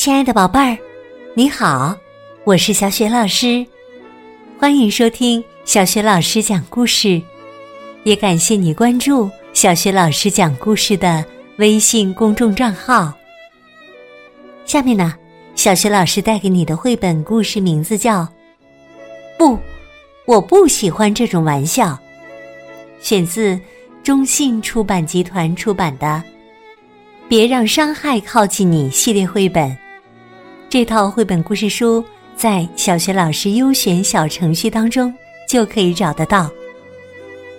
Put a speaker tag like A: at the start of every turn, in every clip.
A: 亲爱的宝贝儿，你好，我是小雪老师，欢迎收听小雪老师讲故事，也感谢你关注小雪老师讲故事的微信公众账号。下面呢，小雪老师带给你的绘本故事名字叫《不，我不喜欢这种玩笑》，选自中信出版集团出版的《别让伤害靠近你》系列绘本。这套绘本故事书在小学老师优选小程序当中就可以找得到。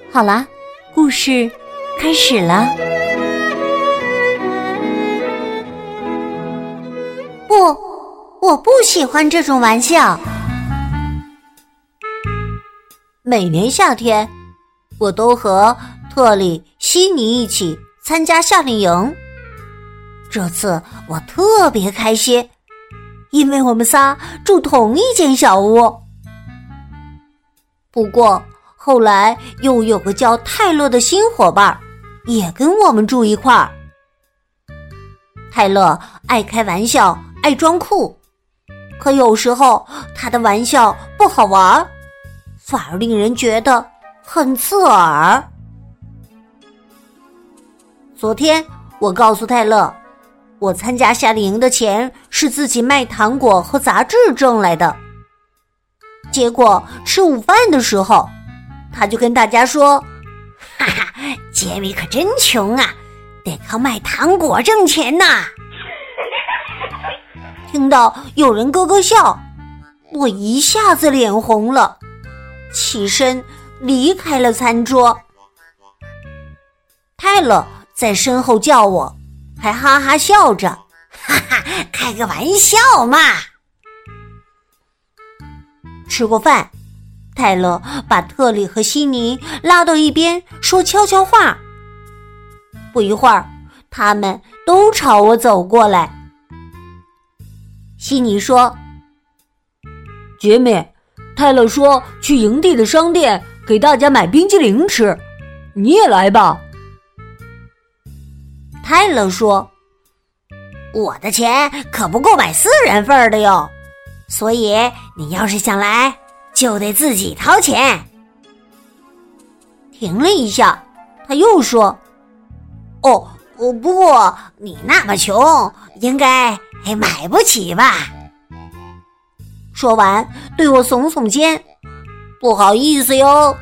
A: 好啦，故事开始了。
B: 不，我不喜欢这种玩笑。每年夏天，我都和特里、悉尼一起参加夏令营。这次我特别开心。因为我们仨住同一间小屋，不过后来又有个叫泰勒的新伙伴，也跟我们住一块儿。泰勒爱开玩笑，爱装酷，可有时候他的玩笑不好玩，反而令人觉得很刺耳。昨天我告诉泰勒。我参加夏令营的钱是自己卖糖果和杂志挣来的。结果吃午饭的时候，他就跟大家说：“哈哈，杰米可真穷啊，得靠卖糖果挣钱呐。”听到有人咯咯笑，我一下子脸红了，起身离开了餐桌。泰勒在身后叫我。还哈哈笑着，哈哈，开个玩笑嘛！吃过饭，泰勒把特里和悉尼拉到一边说悄悄话。不一会儿，他们都朝我走过来。悉尼说：“
C: 杰米，泰勒说去营地的商店给大家买冰激凌吃，你也来吧。”
B: 泰勒说：“我的钱可不够买四人份的哟，所以你要是想来，就得自己掏钱。”停了一下，他又说：“哦，哦不过你那么穷，应该还买不起吧？”说完，对我耸耸肩：“不好意思哟。”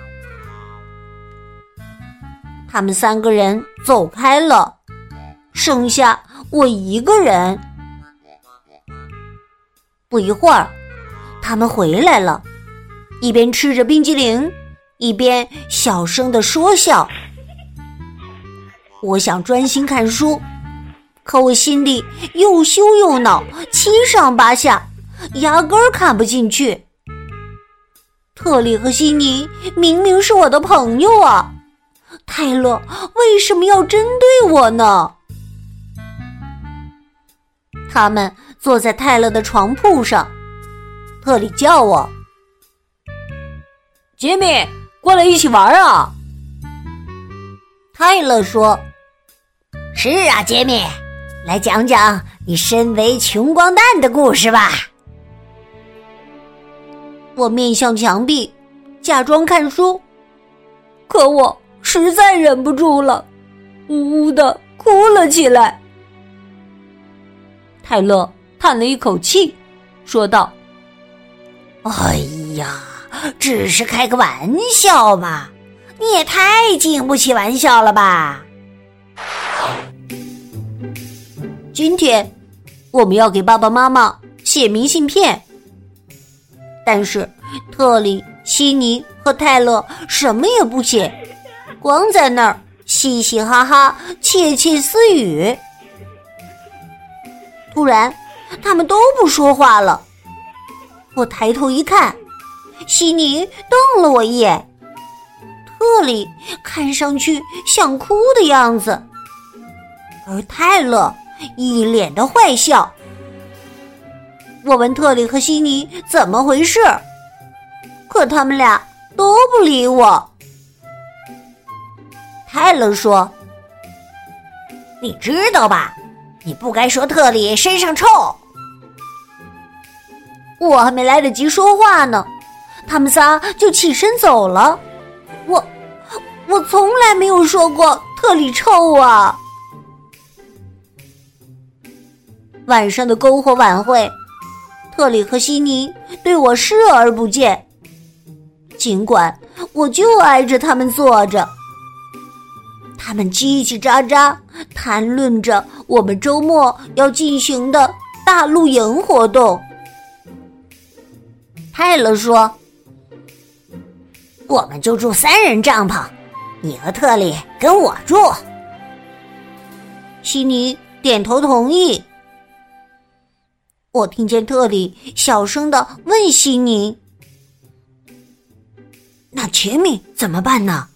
B: 他们三个人走开了。剩下我一个人。不一会儿，他们回来了，一边吃着冰激凌，一边小声的说笑。我想专心看书，可我心里又羞又恼，七上八下，压根儿看不进去。特里和悉尼明明是我的朋友啊，泰勒为什么要针对我呢？他们坐在泰勒的床铺上，特里叫我：“
C: 杰米，过来一起玩啊！”
B: 泰勒说：“是啊，杰米，来讲讲你身为穷光蛋的故事吧。”我面向墙壁，假装看书，可我实在忍不住了，呜呜的哭了起来。
C: 泰勒叹了一口气，说道：“
B: 哎呀，只是开个玩笑嘛，你也太经不起玩笑了吧！今天我们要给爸爸妈妈写明信片，但是特里、悉尼和泰勒什么也不写，光在那儿嘻嘻哈哈、窃窃私语。”突然，他们都不说话了。我抬头一看，悉尼瞪了我一眼，特里看上去想哭的样子，而泰勒一脸的坏笑。我问特里和悉尼怎么回事，可他们俩都不理我。泰勒说：“你知道吧？”你不该说特里身上臭，我还没来得及说话呢，他们仨就起身走了。我，我从来没有说过特里臭啊。晚上的篝火晚会，特里和悉尼对我视而不见，尽管我就挨着他们坐着。他们叽叽喳喳谈论着我们周末要进行的大露营活动。泰勒说：“我们就住三人帐篷，你和特里跟我住。”悉尼点头同意。我听见特里小声的问悉尼：“那杰米怎么办呢？”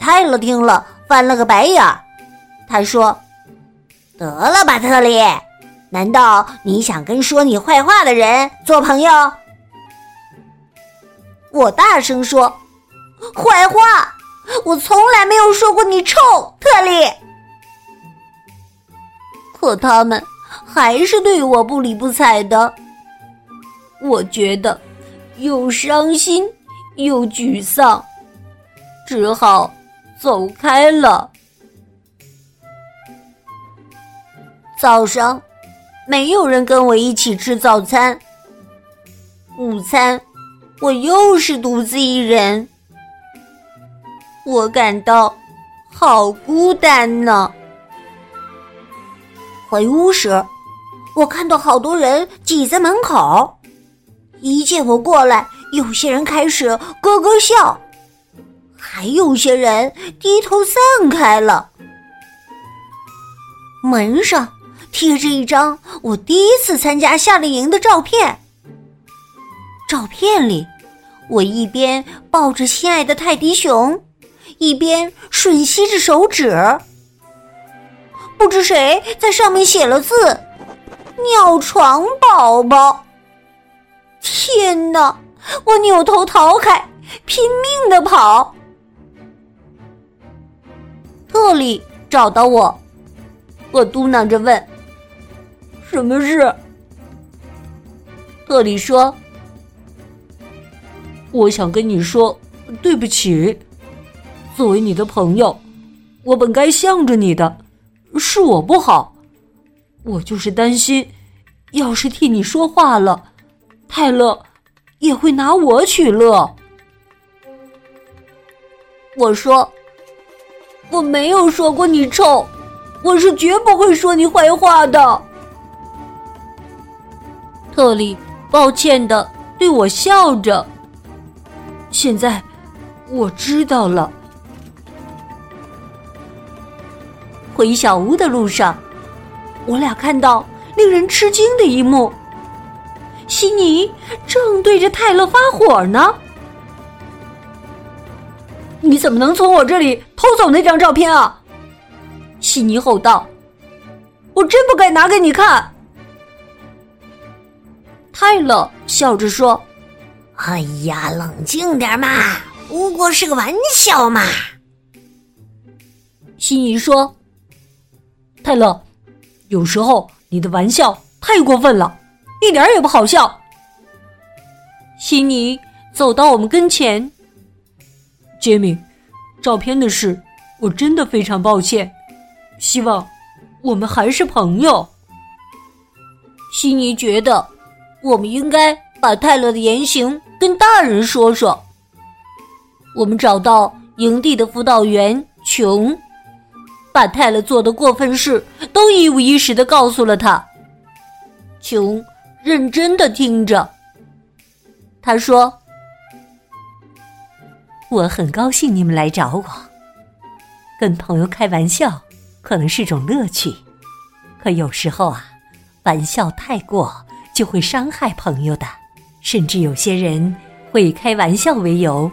B: 泰勒听了，翻了个白眼儿。他说：“得了吧，特里，难道你想跟说你坏话的人做朋友？”我大声说：“坏话！我从来没有说过你臭，特里。”可他们还是对我不理不睬的。我觉得又伤心又沮丧，只好。走开了。早上，没有人跟我一起吃早餐。午餐，我又是独自一人。我感到好孤单呢。回屋时，我看到好多人挤在门口。一见我过来，有些人开始咯咯笑。还有些人低头散开了。门上贴着一张我第一次参加夏令营的照片。照片里，我一边抱着心爱的泰迪熊，一边吮吸着手指。不知谁在上面写了字：“尿床宝宝。”天哪！我扭头逃开，拼命的跑。特里找到我，我嘟囔着问：“什么事？”特里说：“
C: 我想跟你说对不起。作为你的朋友，我本该向着你的，是我不好。我就是担心，要是替你说话了，泰勒也会拿我取乐。”
B: 我说。我没有说过你臭，我是绝不会说你坏话的。
C: 特里抱歉的对我笑着。现在我知道了。回小屋的路上，我俩看到令人吃惊的一幕：悉尼正对着泰勒发火呢。你怎么能从我这里偷走那张照片啊？悉尼吼道：“我真不该拿给你看。”泰勒笑着说：“
B: 哎呀，冷静点嘛，不过是个玩笑嘛。”
C: 悉尼说：“泰勒，有时候你的玩笑太过分了，一点也不好笑。”悉尼走到我们跟前。杰米，照片的事，我真的非常抱歉。希望我们还是朋友。
B: 悉尼觉得，我们应该把泰勒的言行跟大人说说。我们找到营地的辅导员琼，把泰勒做的过分事都一五一十的告诉了他。琼认真的听着，他说。
A: 我很高兴你们来找我。跟朋友开玩笑可能是种乐趣，可有时候啊，玩笑太过就会伤害朋友的。甚至有些人会以开玩笑为由，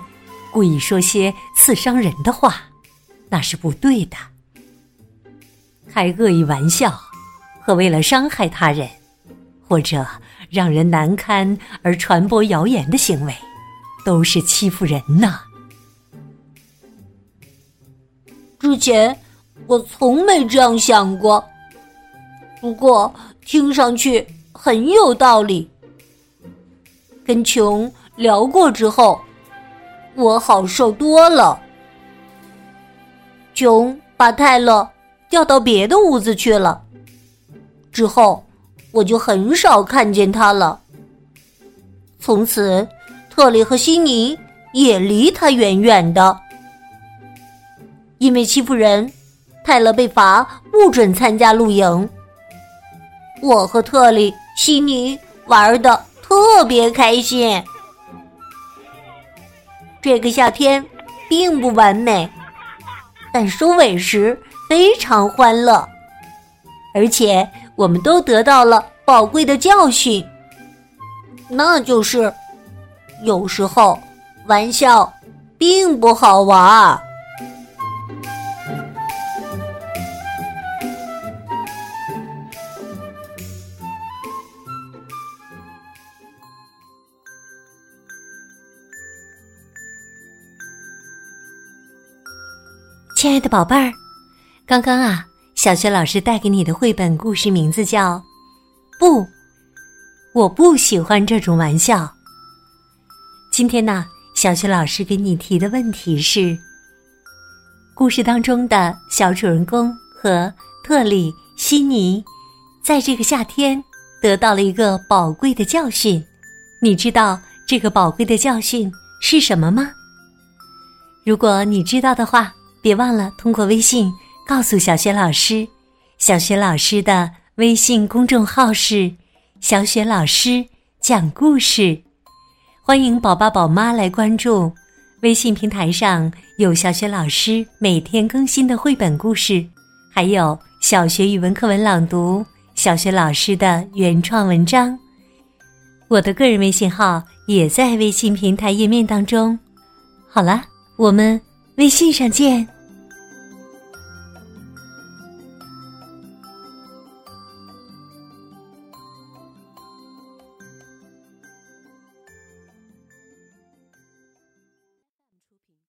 A: 故意说些刺伤人的话，那是不对的。开恶意玩笑和为了伤害他人，或者让人难堪而传播谣言的行为，都是欺负人呐。
B: 之前我从没这样想过，不过听上去
C: 很有道理。跟琼聊过之后，我好受多了。
B: 琼把泰勒调到别的屋子去了，之后我就很少看见他了。从此，特里和悉尼也离他远远的。因为欺负人，泰勒被罚不准参加露营。我和特里、悉尼玩的特别开心。这个夏天并不完美，但收尾时非常欢乐，而且我们都得到了宝贵的教训。那就是，有时候玩笑并不好玩。
A: 亲爱的宝贝儿，刚刚啊，小学老师带给你的绘本故事名字叫《不》，我不喜欢这种玩笑。今天呢，小学老师给你提的问题是：故事当中的小主人公和特里、西尼，在这个夏天得到了一个宝贵的教训，你知道这个宝贵的教训是什么吗？如果你知道的话。别忘了通过微信告诉小雪老师，小雪老师的微信公众号是“小雪老师讲故事”，欢迎宝爸宝妈来关注。微信平台上有小雪老师每天更新的绘本故事，还有小学语文课文朗读，小学老师的原创文章。我的个人微信号也在微信平台页面当中。好了，我们微信上见。